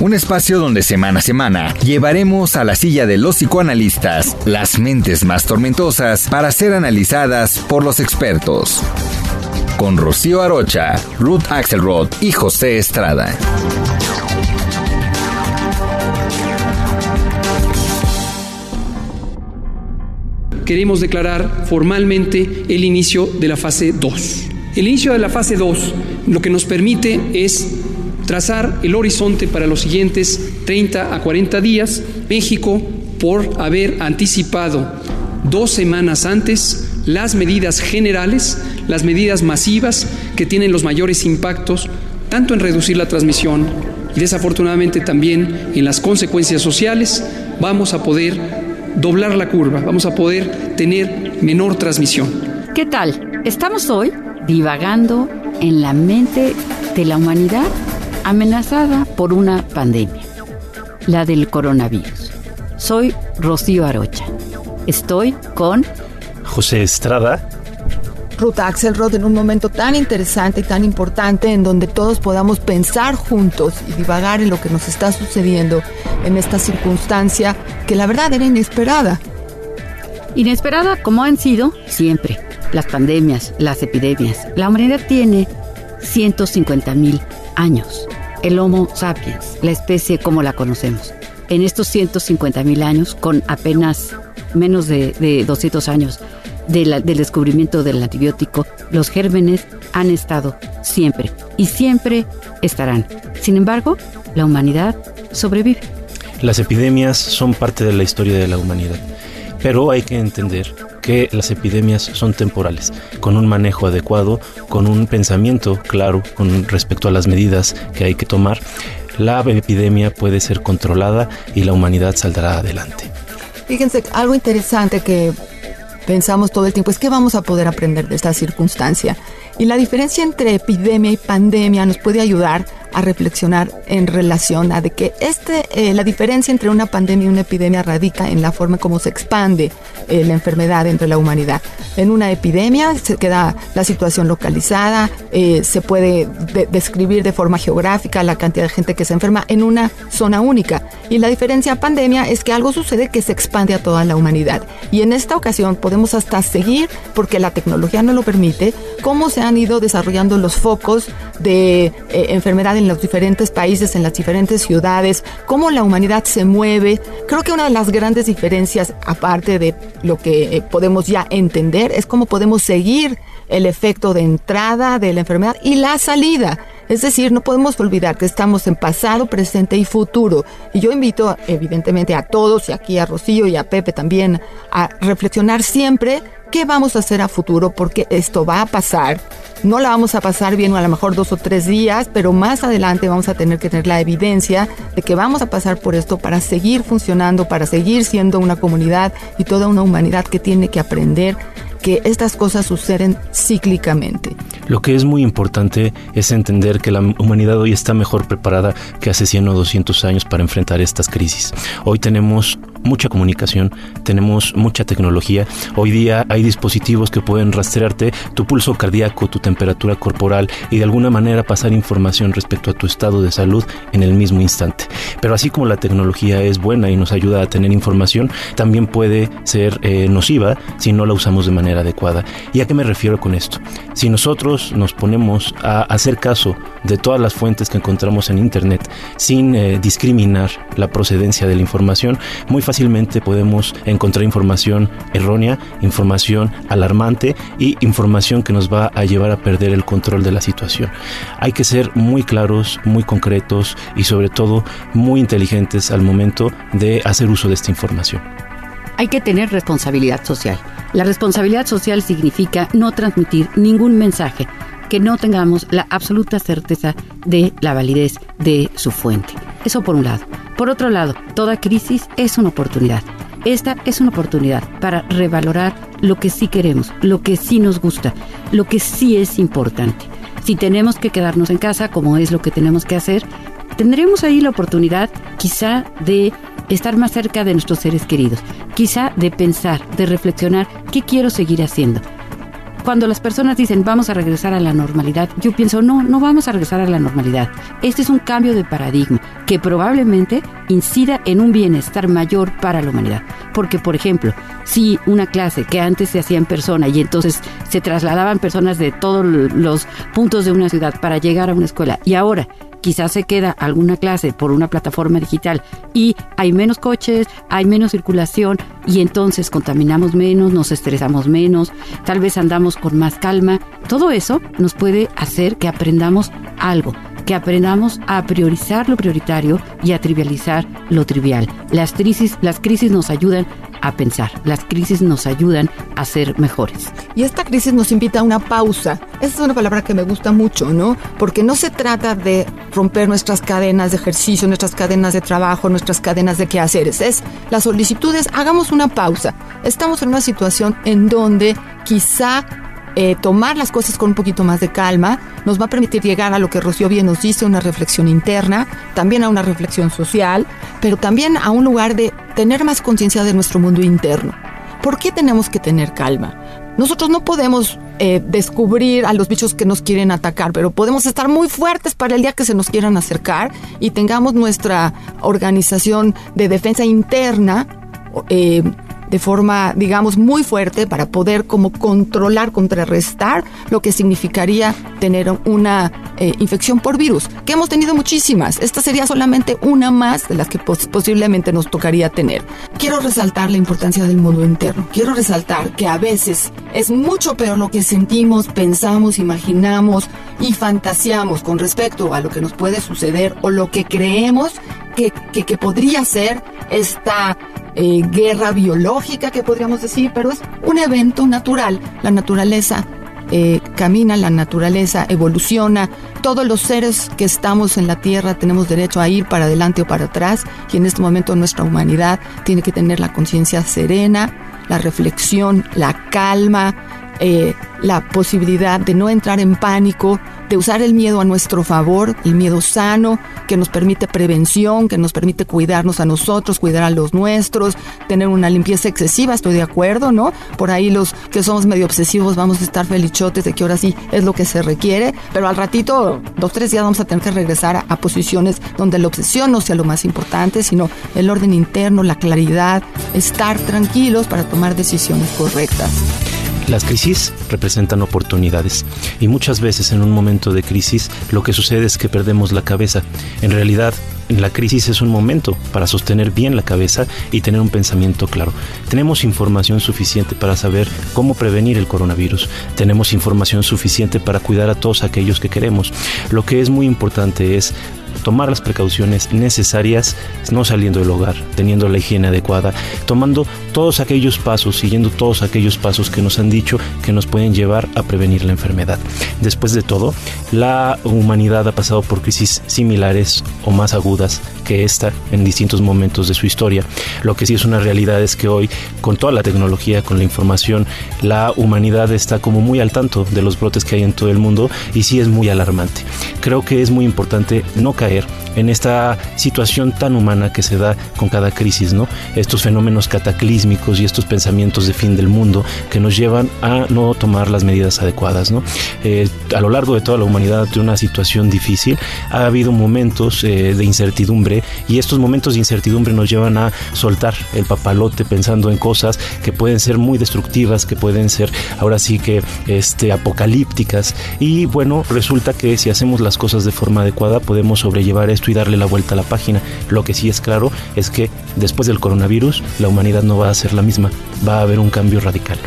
un espacio donde semana a semana llevaremos a la silla de los psicoanalistas las mentes más tormentosas para ser analizadas por los expertos. Con Rocío Arocha, Ruth Axelrod y José Estrada. queremos declarar formalmente el inicio de la fase 2. El inicio de la fase 2 lo que nos permite es trazar el horizonte para los siguientes 30 a 40 días. México, por haber anticipado dos semanas antes las medidas generales, las medidas masivas que tienen los mayores impactos, tanto en reducir la transmisión y desafortunadamente también en las consecuencias sociales, vamos a poder doblar la curva, vamos a poder tener menor transmisión. ¿Qué tal? Estamos hoy divagando en la mente de la humanidad amenazada por una pandemia, la del coronavirus. Soy Rocío Arocha. Estoy con José Estrada. Ruth Axelrod en un momento tan interesante y tan importante en donde todos podamos pensar juntos y divagar en lo que nos está sucediendo en esta circunstancia que la verdad era inesperada. Inesperada como han sido siempre las pandemias, las epidemias. La humanidad tiene 150 mil años. El Homo sapiens, la especie como la conocemos. En estos 150 mil años, con apenas menos de, 200 años del descubrimiento del antibiótico, los gérmenes han estado siempre y siempre estarán. Sin embargo, la humanidad sobrevive. Las epidemias son parte de la historia de la humanidad, pero hay que entender que las epidemias son temporales, con un manejo adecuado, con un pensamiento claro con respecto a las medidas que hay que tomar, la epidemia puede ser controlada y la humanidad saldrá adelante. Fíjense, algo interesante que pensamos todo el tiempo es que vamos a poder aprender de esta circunstancia. Y la diferencia entre epidemia y pandemia nos puede ayudar a reflexionar en relación a que este, eh, la diferencia entre una pandemia y una epidemia radica en la forma como se expande eh, la enfermedad entre la humanidad. En una epidemia se queda la situación localizada, eh, se puede describir de forma geográfica la cantidad de gente que se enferma en una zona única. Y la diferencia a pandemia es que algo sucede que se expande a toda la humanidad. Y en esta ocasión podemos hasta seguir, porque la tecnología no lo permite, cómo se han ido desarrollando los focos de enfermedad en los diferentes países, en las diferentes ciudades, cómo la humanidad se mueve. Creo que una de las grandes diferencias, aparte de lo que eh, podemos ya entender, es cómo podemos seguir el efecto de entrada de la enfermedad y la salida. Es decir, no podemos olvidar que estamos en pasado, presente y futuro. Y yo invito evidentemente a todos, y aquí a Rocío y a Pepe también, a reflexionar siempre qué vamos a hacer a futuro, porque esto va a pasar. No la vamos a pasar bien a lo mejor dos o tres días, pero más adelante vamos a tener que tener la evidencia de que vamos a pasar por esto para seguir funcionando, para seguir siendo una comunidad y toda una humanidad que tiene que aprender que estas cosas suceden cíclicamente. Lo que es muy importante es entender que la humanidad hoy está mejor preparada que hace 100 o 200 años para enfrentar estas crisis. Hoy tenemos mucha comunicación, tenemos mucha tecnología. Hoy día hay dispositivos que pueden rastrearte tu pulso cardíaco, tu temperatura corporal y de alguna manera pasar información respecto a tu estado de salud en el mismo instante. Pero así como la tecnología es buena y nos ayuda a tener información, también puede ser eh, nociva si no la usamos de manera adecuada. ¿Y a qué me refiero con esto? Si nosotros nos ponemos a hacer caso de todas las fuentes que encontramos en Internet sin eh, discriminar la procedencia de la información, muy fácilmente podemos encontrar información errónea, información alarmante y información que nos va a llevar a perder el control de la situación. Hay que ser muy claros, muy concretos y sobre todo muy inteligentes al momento de hacer uso de esta información. Hay que tener responsabilidad social. La responsabilidad social significa no transmitir ningún mensaje que no tengamos la absoluta certeza de la validez de su fuente. Eso por un lado. Por otro lado, toda crisis es una oportunidad. Esta es una oportunidad para revalorar lo que sí queremos, lo que sí nos gusta, lo que sí es importante. Si tenemos que quedarnos en casa, como es lo que tenemos que hacer, tendremos ahí la oportunidad quizá de estar más cerca de nuestros seres queridos, quizá de pensar, de reflexionar qué quiero seguir haciendo, cuando las personas dicen vamos a regresar a la normalidad, yo pienso, no, no vamos a regresar a la normalidad. Este es un cambio de paradigma que probablemente incida en un bienestar mayor para la humanidad. Porque, por ejemplo, si una clase que antes se hacía en persona y entonces se trasladaban personas de todos los puntos de una ciudad para llegar a una escuela y ahora quizás se queda alguna clase por una plataforma digital y hay menos coches, hay menos circulación y entonces contaminamos menos, nos estresamos menos, tal vez andamos con más calma. Todo eso nos puede hacer que aprendamos algo, que aprendamos a priorizar lo prioritario y a trivializar lo trivial. Las crisis, las crisis nos ayudan a pensar. Las crisis nos ayudan a ser mejores. Y esta crisis nos invita a una pausa. Esa es una palabra que me gusta mucho, ¿no? Porque no se trata de romper nuestras cadenas de ejercicio, nuestras cadenas de trabajo, nuestras cadenas de quehaceres. Es las solicitudes, hagamos una pausa. Estamos en una situación en donde quizá eh, tomar las cosas con un poquito más de calma nos va a permitir llegar a lo que Rocío bien nos dice, una reflexión interna, también a una reflexión social, pero también a un lugar de tener más conciencia de nuestro mundo interno. ¿Por qué tenemos que tener calma? Nosotros no podemos eh, descubrir a los bichos que nos quieren atacar, pero podemos estar muy fuertes para el día que se nos quieran acercar y tengamos nuestra organización de defensa interna eh, de forma, digamos, muy fuerte para poder como controlar, contrarrestar lo que significaría tener una eh, infección por virus, que hemos tenido muchísimas. Esta sería solamente una más de las que posiblemente nos tocaría tener. Quiero resaltar la importancia del mundo interno. Quiero resaltar que a veces es mucho peor lo que sentimos, pensamos, imaginamos y fantaseamos con respecto a lo que nos puede suceder o lo que creemos que, que, que podría ser esta eh, guerra biológica que podríamos decir, pero es un evento natural. La naturaleza eh, camina, la naturaleza evoluciona. Todos los seres que estamos en la Tierra tenemos derecho a ir para adelante o para atrás y en este momento nuestra humanidad tiene que tener la conciencia serena, la reflexión, la calma, eh, la posibilidad de no entrar en pánico, de usar el miedo a nuestro favor, el miedo sano, que nos permite prevención, que nos permite cuidarnos a nosotros, cuidar a los nuestros, tener una limpieza excesiva, estoy de acuerdo, ¿no? Por ahí los que somos medio obsesivos vamos a estar felichotes de que ahora sí es lo que se requiere, pero al ratito, dos, tres días vamos a tener que regresar a, a posiciones donde la obsesión no sea lo más importante, sino el orden interno, la claridad, estar tranquilos para tomar decisiones correctas. Las crisis representan oportunidades y muchas veces en un momento de crisis lo que sucede es que perdemos la cabeza. En realidad, la crisis es un momento para sostener bien la cabeza y tener un pensamiento claro. Tenemos información suficiente para saber cómo prevenir el coronavirus. Tenemos información suficiente para cuidar a todos aquellos que queremos. Lo que es muy importante es tomar las precauciones necesarias, no saliendo del hogar, teniendo la higiene adecuada, tomando todos aquellos pasos, siguiendo todos aquellos pasos que nos han dicho que nos pueden llevar a prevenir la enfermedad. Después de todo, la humanidad ha pasado por crisis similares o más agudas que esta en distintos momentos de su historia. Lo que sí es una realidad es que hoy, con toda la tecnología, con la información, la humanidad está como muy al tanto de los brotes que hay en todo el mundo y sí es muy alarmante. Creo que es muy importante no caer en esta situación tan humana que se da con cada crisis, ¿no? Estos fenómenos cataclísmicos y estos pensamientos de fin del mundo que nos llevan a no tomar las medidas adecuadas, ¿no? Eh, a lo largo de toda la humanidad de una situación difícil ha habido momentos eh, de incertidumbre y estos momentos de incertidumbre nos llevan a soltar el papalote pensando en cosas que pueden ser muy destructivas, que pueden ser ahora sí que este apocalípticas y bueno, resulta que si hacemos las cosas de forma adecuada podemos sobrellevar esto y darle la vuelta a la página. Lo que sí es claro es que después del coronavirus la humanidad no va a ser la misma, va a haber un cambio radical.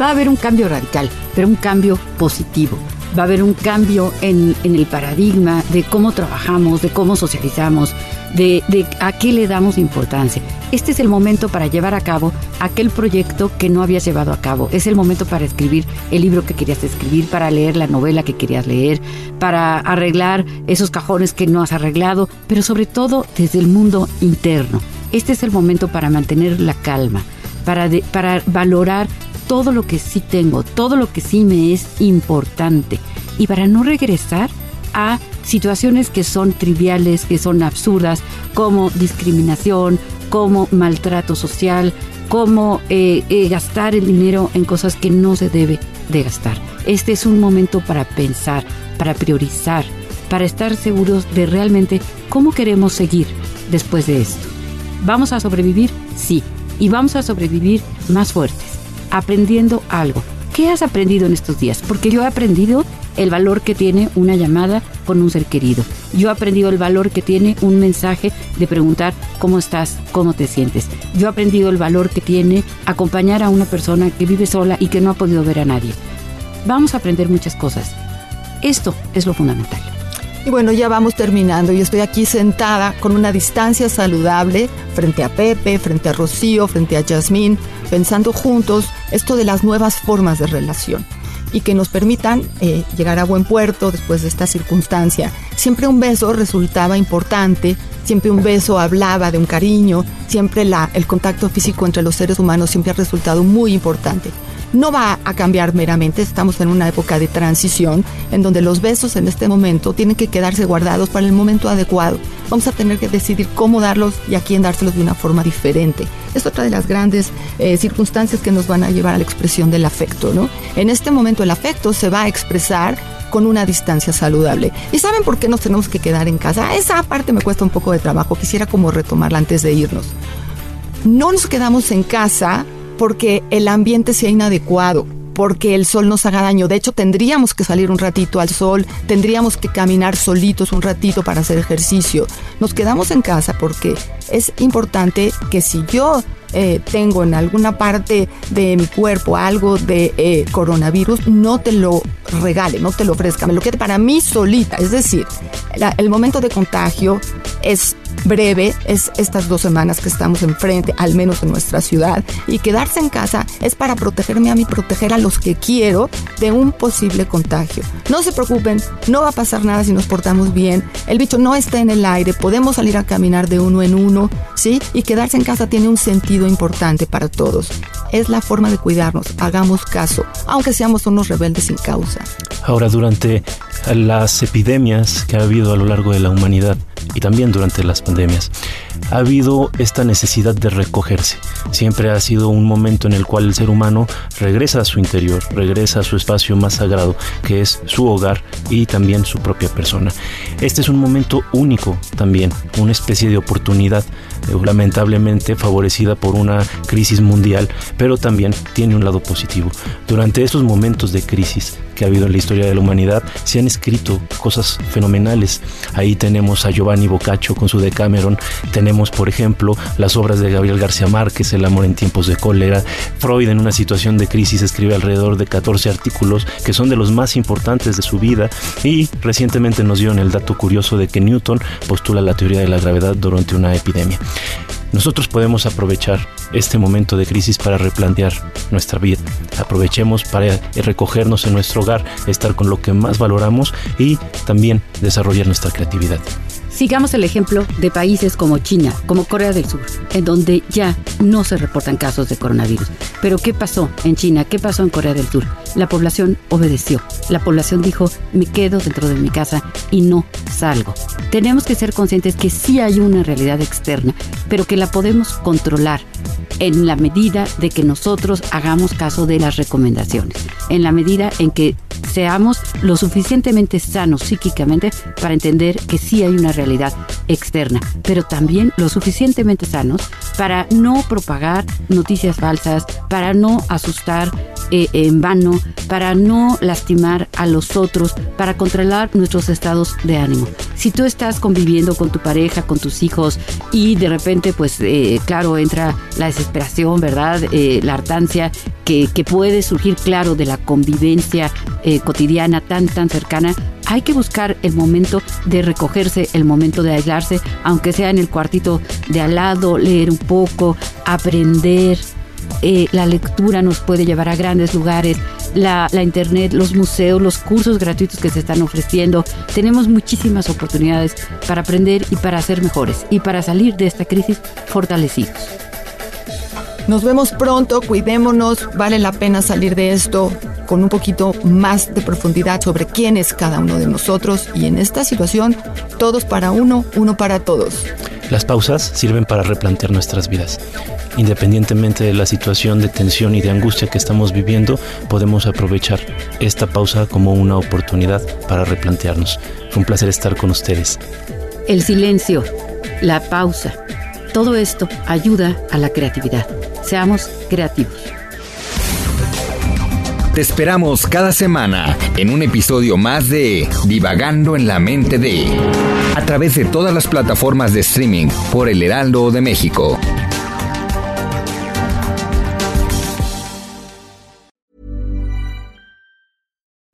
Va a haber un cambio radical, pero un cambio positivo. Va a haber un cambio en, en el paradigma de cómo trabajamos, de cómo socializamos, de, de a qué le damos importancia. Este es el momento para llevar a cabo aquel proyecto que no habías llevado a cabo. Es el momento para escribir el libro que querías escribir, para leer la novela que querías leer, para arreglar esos cajones que no has arreglado, pero sobre todo desde el mundo interno. Este es el momento para mantener la calma, para, para valorar todo lo que sí tengo, todo lo que sí me es importante y para no regresar a situaciones que son triviales, que son absurdas, como discriminación, como maltrato social, como eh, eh, gastar el dinero en cosas que no se debe de gastar. Este es un momento para pensar, para priorizar, para estar seguros de realmente cómo queremos seguir después de esto. ¿Vamos a sobrevivir? Sí. Y vamos a sobrevivir más fuertes, aprendiendo algo. ¿Qué has aprendido en estos días? Porque yo he aprendido el valor que tiene una llamada con un ser querido. Yo he aprendido el valor que tiene un mensaje de preguntar cómo estás, cómo te sientes. Yo he aprendido el valor que tiene acompañar a una persona que vive sola y que no ha podido ver a nadie. Vamos a aprender muchas cosas. Esto es lo fundamental. Y bueno, ya vamos terminando. Yo estoy aquí sentada con una distancia saludable frente a Pepe, frente a Rocío, frente a Yasmín, pensando juntos esto de las nuevas formas de relación y que nos permitan eh, llegar a buen puerto después de esta circunstancia. Siempre un beso resultaba importante, siempre un beso hablaba de un cariño, siempre la, el contacto físico entre los seres humanos siempre ha resultado muy importante no va a cambiar meramente. Estamos en una época de transición en donde los besos en este momento tienen que quedarse guardados para el momento adecuado. Vamos a tener que decidir cómo darlos y a quién dárselos de una forma diferente. Es otra de las grandes eh, circunstancias que nos van a llevar a la expresión del afecto. ¿no? En este momento el afecto se va a expresar con una distancia saludable. ¿Y saben por qué nos tenemos que quedar en casa? Esa parte me cuesta un poco de trabajo. Quisiera como retomarla antes de irnos. No nos quedamos en casa porque el ambiente sea inadecuado, porque el sol nos haga daño. De hecho, tendríamos que salir un ratito al sol, tendríamos que caminar solitos un ratito para hacer ejercicio. Nos quedamos en casa porque es importante que si yo eh, tengo en alguna parte de mi cuerpo algo de eh, coronavirus, no te lo regale, no te lo ofrezca, me lo quede para mí solita. Es decir, el momento de contagio es breve, es estas dos semanas que estamos enfrente, al menos en nuestra ciudad, y quedarse en casa es para protegerme a mí, proteger a los que quiero de un posible contagio. No se preocupen, no va a pasar nada si nos portamos bien, el bicho no está en el aire, podemos salir a caminar de uno en uno, ¿sí? Y quedarse en casa tiene un sentido importante para todos. Es la forma de cuidarnos, hagamos caso, aunque seamos unos rebeldes sin causa. Ahora, durante las epidemias que ha habido a lo largo de la humanidad y también durante las pandemias, ha habido esta necesidad de recogerse. Siempre ha sido un momento en el cual el ser humano regresa a su interior, regresa a su espacio más sagrado, que es su hogar y también su propia persona. Este es un momento único también, una especie de oportunidad lamentablemente favorecida por una crisis mundial, pero también tiene un lado positivo. Durante estos momentos de crisis que ha habido en la historia de la humanidad, se han escrito cosas fenomenales. Ahí tenemos a Giovanni Boccaccio con su Decameron, tenemos por ejemplo las obras de Gabriel García Márquez, El amor en tiempos de cólera. Freud en una situación de crisis escribe alrededor de 14 artículos que son de los más importantes de su vida y recientemente nos dieron el dato curioso de que Newton postula la teoría de la gravedad durante una epidemia. Nosotros podemos aprovechar este momento de crisis para replantear nuestra vida. Aprovechemos para recogernos en nuestro hogar, estar con lo que más valoramos y también desarrollar nuestra creatividad. Sigamos el ejemplo de países como China, como Corea del Sur, en donde ya no se reportan casos de coronavirus. Pero ¿qué pasó en China? ¿Qué pasó en Corea del Sur? La población obedeció. La población dijo, me quedo dentro de mi casa y no salgo. Tenemos que ser conscientes que sí hay una realidad externa, pero que la podemos controlar en la medida de que nosotros hagamos caso de las recomendaciones, en la medida en que seamos lo suficientemente sanos psíquicamente para entender que sí hay una realidad externa, pero también lo suficientemente sanos para no propagar noticias falsas, para no asustar eh, en vano, para no lastimar a los otros, para controlar nuestros estados de ánimo. Si tú estás conviviendo con tu pareja, con tus hijos y de repente, pues eh, claro, entra la desesperación, ¿verdad? Eh, la hartancia que, que, puede surgir, claro, de la convivencia cotidiana tan, tan cercana, hay que buscar el momento de recogerse, el momento de aislarse, aunque sea en el cuartito de al lado, leer un poco, aprender. Eh, la lectura nos puede llevar a grandes lugares, la, la, internet, los museos, los cursos gratuitos que se están ofreciendo. Tenemos muchísimas oportunidades para aprender y para ser mejores y para salir de esta crisis fortalecidos. Nos vemos pronto, cuidémonos, vale la pena salir de esto con un poquito más de profundidad sobre quién es cada uno de nosotros y en esta situación todos para uno, uno para todos. Las pausas sirven para replantear nuestras vidas. Independientemente de la situación de tensión y de angustia que estamos viviendo, podemos aprovechar esta pausa como una oportunidad para replantearnos. Fue un placer estar con ustedes. El silencio, la pausa, todo esto ayuda a la creatividad. Seamos creativos. Te esperamos cada semana en un episodio más de Divagando en la mente de a través de todas las plataformas de streaming por El Heraldo de México.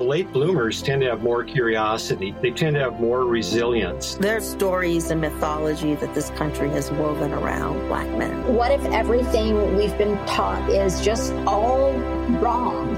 Late bloomers tend to have more curiosity. They tend to have more resilience. There are stories and mythology that this country has woven around black men. What if everything we've been taught is just all wrong?